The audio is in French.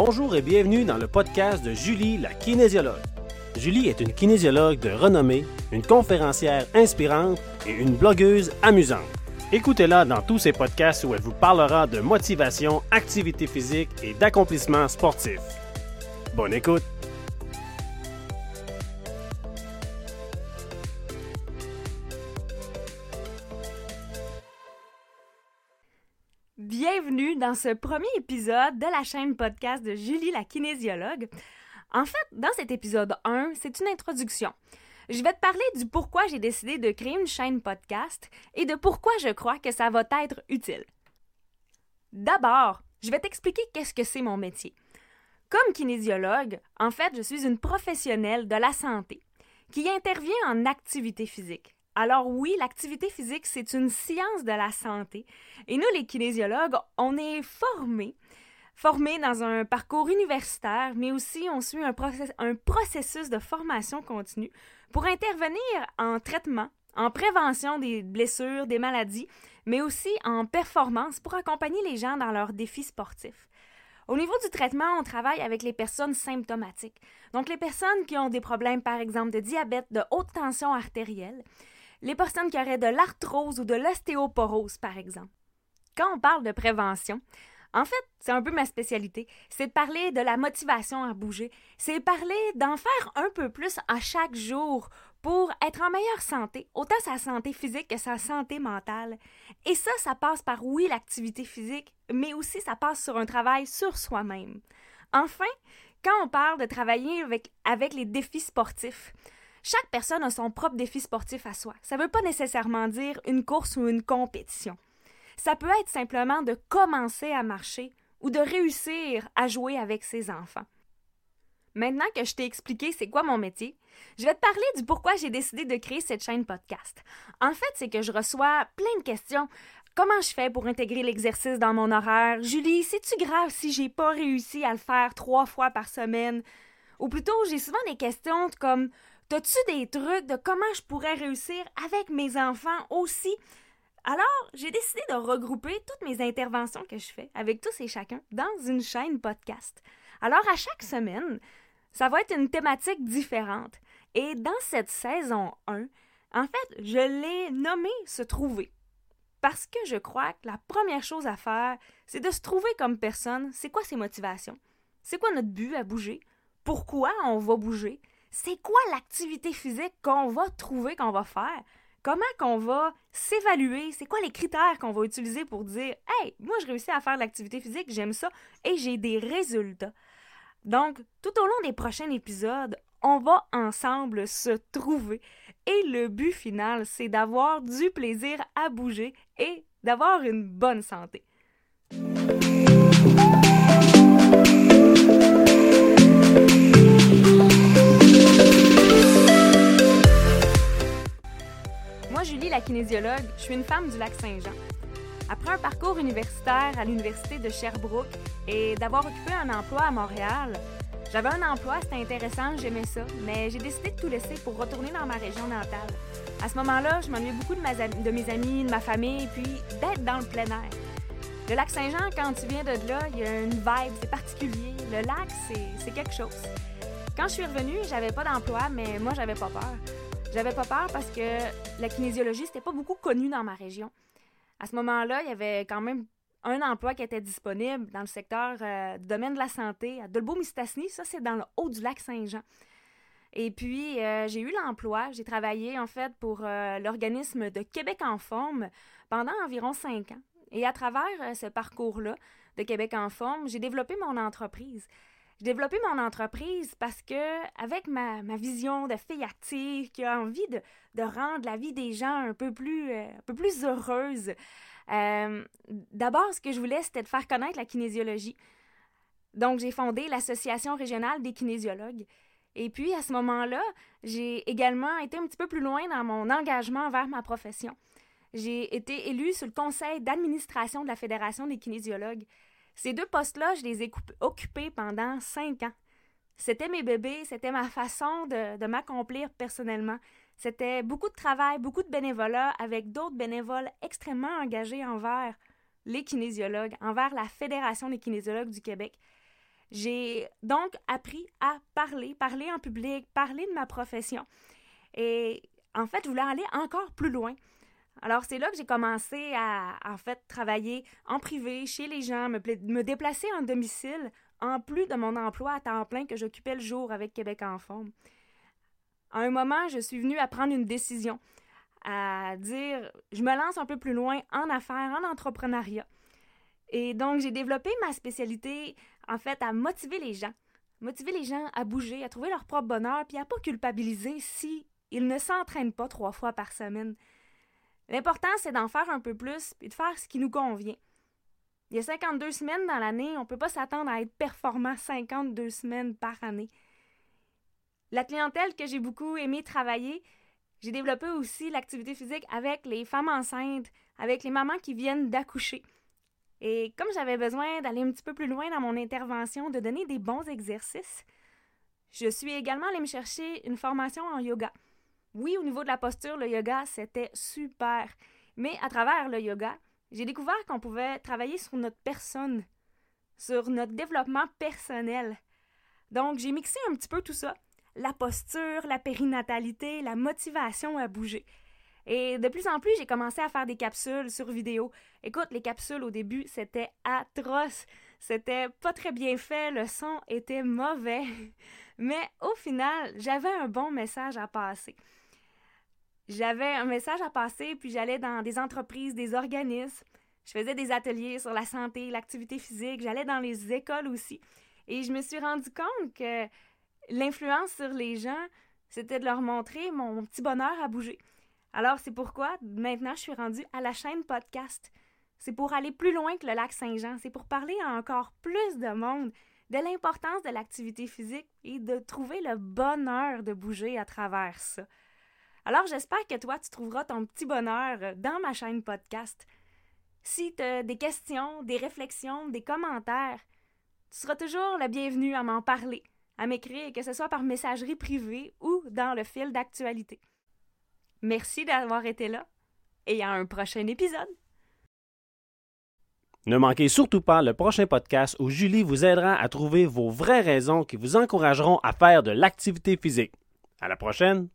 Bonjour et bienvenue dans le podcast de Julie, la kinésiologue. Julie est une kinésiologue de renommée, une conférencière inspirante et une blogueuse amusante. Écoutez-la dans tous ses podcasts où elle vous parlera de motivation, activité physique et d'accomplissement sportif. Bonne écoute! Dans ce premier épisode de la chaîne podcast de Julie la kinésiologue. En fait, dans cet épisode 1, c'est une introduction. Je vais te parler du pourquoi j'ai décidé de créer une chaîne podcast et de pourquoi je crois que ça va être utile. D'abord, je vais t'expliquer qu'est-ce que c'est mon métier. Comme kinésiologue, en fait, je suis une professionnelle de la santé qui intervient en activité physique. Alors oui, l'activité physique, c'est une science de la santé. Et nous, les kinésiologues, on est formés, formés dans un parcours universitaire, mais aussi on suit un, un processus de formation continue pour intervenir en traitement, en prévention des blessures, des maladies, mais aussi en performance pour accompagner les gens dans leurs défis sportifs. Au niveau du traitement, on travaille avec les personnes symptomatiques. Donc les personnes qui ont des problèmes, par exemple, de diabète, de haute tension artérielle, les personnes qui auraient de l'arthrose ou de l'ostéoporose, par exemple. Quand on parle de prévention, en fait, c'est un peu ma spécialité. C'est de parler de la motivation à bouger. C'est parler d'en faire un peu plus à chaque jour pour être en meilleure santé, autant sa santé physique que sa santé mentale. Et ça, ça passe par, oui, l'activité physique, mais aussi ça passe sur un travail sur soi-même. Enfin, quand on parle de travailler avec, avec les défis sportifs, chaque personne a son propre défi sportif à soi. Ça ne veut pas nécessairement dire une course ou une compétition. Ça peut être simplement de commencer à marcher ou de réussir à jouer avec ses enfants. Maintenant que je t'ai expliqué c'est quoi mon métier, je vais te parler du pourquoi j'ai décidé de créer cette chaîne podcast. En fait, c'est que je reçois plein de questions. Comment je fais pour intégrer l'exercice dans mon horaire? Julie, c'est-tu grave si j'ai pas réussi à le faire trois fois par semaine? Ou plutôt, j'ai souvent des questions comme T'as-tu des trucs de comment je pourrais réussir avec mes enfants aussi? Alors, j'ai décidé de regrouper toutes mes interventions que je fais avec tous et chacun dans une chaîne podcast. Alors, à chaque semaine, ça va être une thématique différente. Et dans cette saison 1, en fait, je l'ai nommé se trouver. Parce que je crois que la première chose à faire, c'est de se trouver comme personne. C'est quoi ses motivations? C'est quoi notre but à bouger? Pourquoi on va bouger? C'est quoi l'activité physique qu'on va trouver, qu'on va faire? Comment qu'on va s'évaluer? C'est quoi les critères qu'on va utiliser pour dire Hey, moi je réussis à faire l'activité physique, j'aime ça et j'ai des résultats. Donc, tout au long des prochains épisodes, on va ensemble se trouver. Et le but final, c'est d'avoir du plaisir à bouger et d'avoir une bonne santé. Kinésiologue, je suis une femme du lac Saint-Jean. Après un parcours universitaire à l'Université de Sherbrooke et d'avoir occupé un emploi à Montréal, j'avais un emploi, c'était intéressant, j'aimais ça, mais j'ai décidé de tout laisser pour retourner dans ma région natale. À ce moment-là, je m'ennuyais beaucoup de, mes amis, de ma famille, puis d'être dans le plein air. Le lac Saint-Jean, quand tu viens de là, il y a une vibe, c'est particulier. Le lac, c'est quelque chose. Quand je suis revenue, j'avais pas d'emploi, mais moi, j'avais pas peur. J'avais pas peur parce que la kinésiologie, c'était pas beaucoup connu dans ma région. À ce moment-là, il y avait quand même un emploi qui était disponible dans le secteur euh, du domaine de la santé à Dolbeau-Mistassini. Ça, c'est dans le haut du lac Saint-Jean. Et puis, euh, j'ai eu l'emploi. J'ai travaillé, en fait, pour euh, l'organisme de Québec en forme pendant environ cinq ans. Et à travers ce parcours-là de Québec en forme, j'ai développé mon entreprise. J'ai développé mon entreprise parce que, avec ma, vision de fille active qui a envie de, rendre la vie des gens un peu plus, euh, un peu plus heureuse, euh, d'abord, ce que je voulais, c'était de faire connaître la kinésiologie. Donc, j'ai fondé l'Association régionale des kinésiologues. Et puis, à ce moment-là, j'ai également été un petit peu plus loin dans mon engagement vers ma profession. J'ai été élue sur le conseil d'administration de la Fédération des kinésiologues. Ces deux postes-là, je les ai occupés pendant cinq ans. C'était mes bébés, c'était ma façon de, m'accomplir personnellement. C'était beaucoup de travail, beaucoup de bénévolat avec d'autres bénévoles extrêmement engagés envers les kinésiologues, envers la Fédération des kinésiologues du Québec. J'ai donc appris à parler, parler en public, parler de ma profession. Et en fait, je voulais aller encore plus loin. Alors, c'est là que j'ai commencé à, en fait, travailler en privé, chez les gens, me, me déplacer en domicile, en plus de mon emploi à temps plein que j'occupais le jour avec Québec en forme. À un moment, je suis venue à prendre une décision, à dire, je me lance un peu plus loin en affaires, en entrepreneuriat. Et donc, j'ai développé ma spécialité, en fait, à motiver les gens. Motiver les gens à bouger, à trouver leur propre bonheur, puis à pas culpabiliser si ils ne s'entraînent pas trois fois par semaine. L'important, c'est d'en faire un peu plus et de faire ce qui nous convient. Il y a 52 semaines dans l'année, on ne peut pas s'attendre à être performant 52 semaines par année. La clientèle que j'ai beaucoup aimé travailler, j'ai développé aussi l'activité physique avec les femmes enceintes, avec les mamans qui viennent d'accoucher. Et comme j'avais besoin d'aller un petit peu plus loin dans mon intervention, de donner des bons exercices, je suis également allée me chercher une formation en yoga. Oui, au niveau de la posture, le yoga, c'était super. Mais à travers le yoga, j'ai découvert qu'on pouvait travailler sur notre personne, sur notre développement personnel. Donc, j'ai mixé un petit peu tout ça. La posture, la périnatalité, la motivation à bouger. Et de plus en plus, j'ai commencé à faire des capsules sur vidéo. Écoute, les capsules au début, c'était atroce. C'était pas très bien fait, le son était mauvais. Mais au final, j'avais un bon message à passer. J'avais un message à passer, puis j'allais dans des entreprises, des organismes. Je faisais des ateliers sur la santé, l'activité physique. J'allais dans les écoles aussi. Et je me suis rendu compte que l'influence sur les gens, c'était de leur montrer mon petit bonheur à bouger. Alors, c'est pourquoi maintenant je suis rendue à la chaîne podcast. C'est pour aller plus loin que le lac Saint-Jean. C'est pour parler à encore plus de monde de l'importance de l'activité physique et de trouver le bonheur de bouger à travers ça. Alors, j'espère que toi, tu trouveras ton petit bonheur dans ma chaîne podcast. Si tu as des questions, des réflexions, des commentaires, tu seras toujours le bienvenu à m'en parler, à m'écrire, que ce soit par messagerie privée ou dans le fil d'actualité. Merci d'avoir été là et à un prochain épisode. Ne manquez surtout pas le prochain podcast où Julie vous aidera à trouver vos vraies raisons qui vous encourageront à faire de l'activité physique. À la prochaine!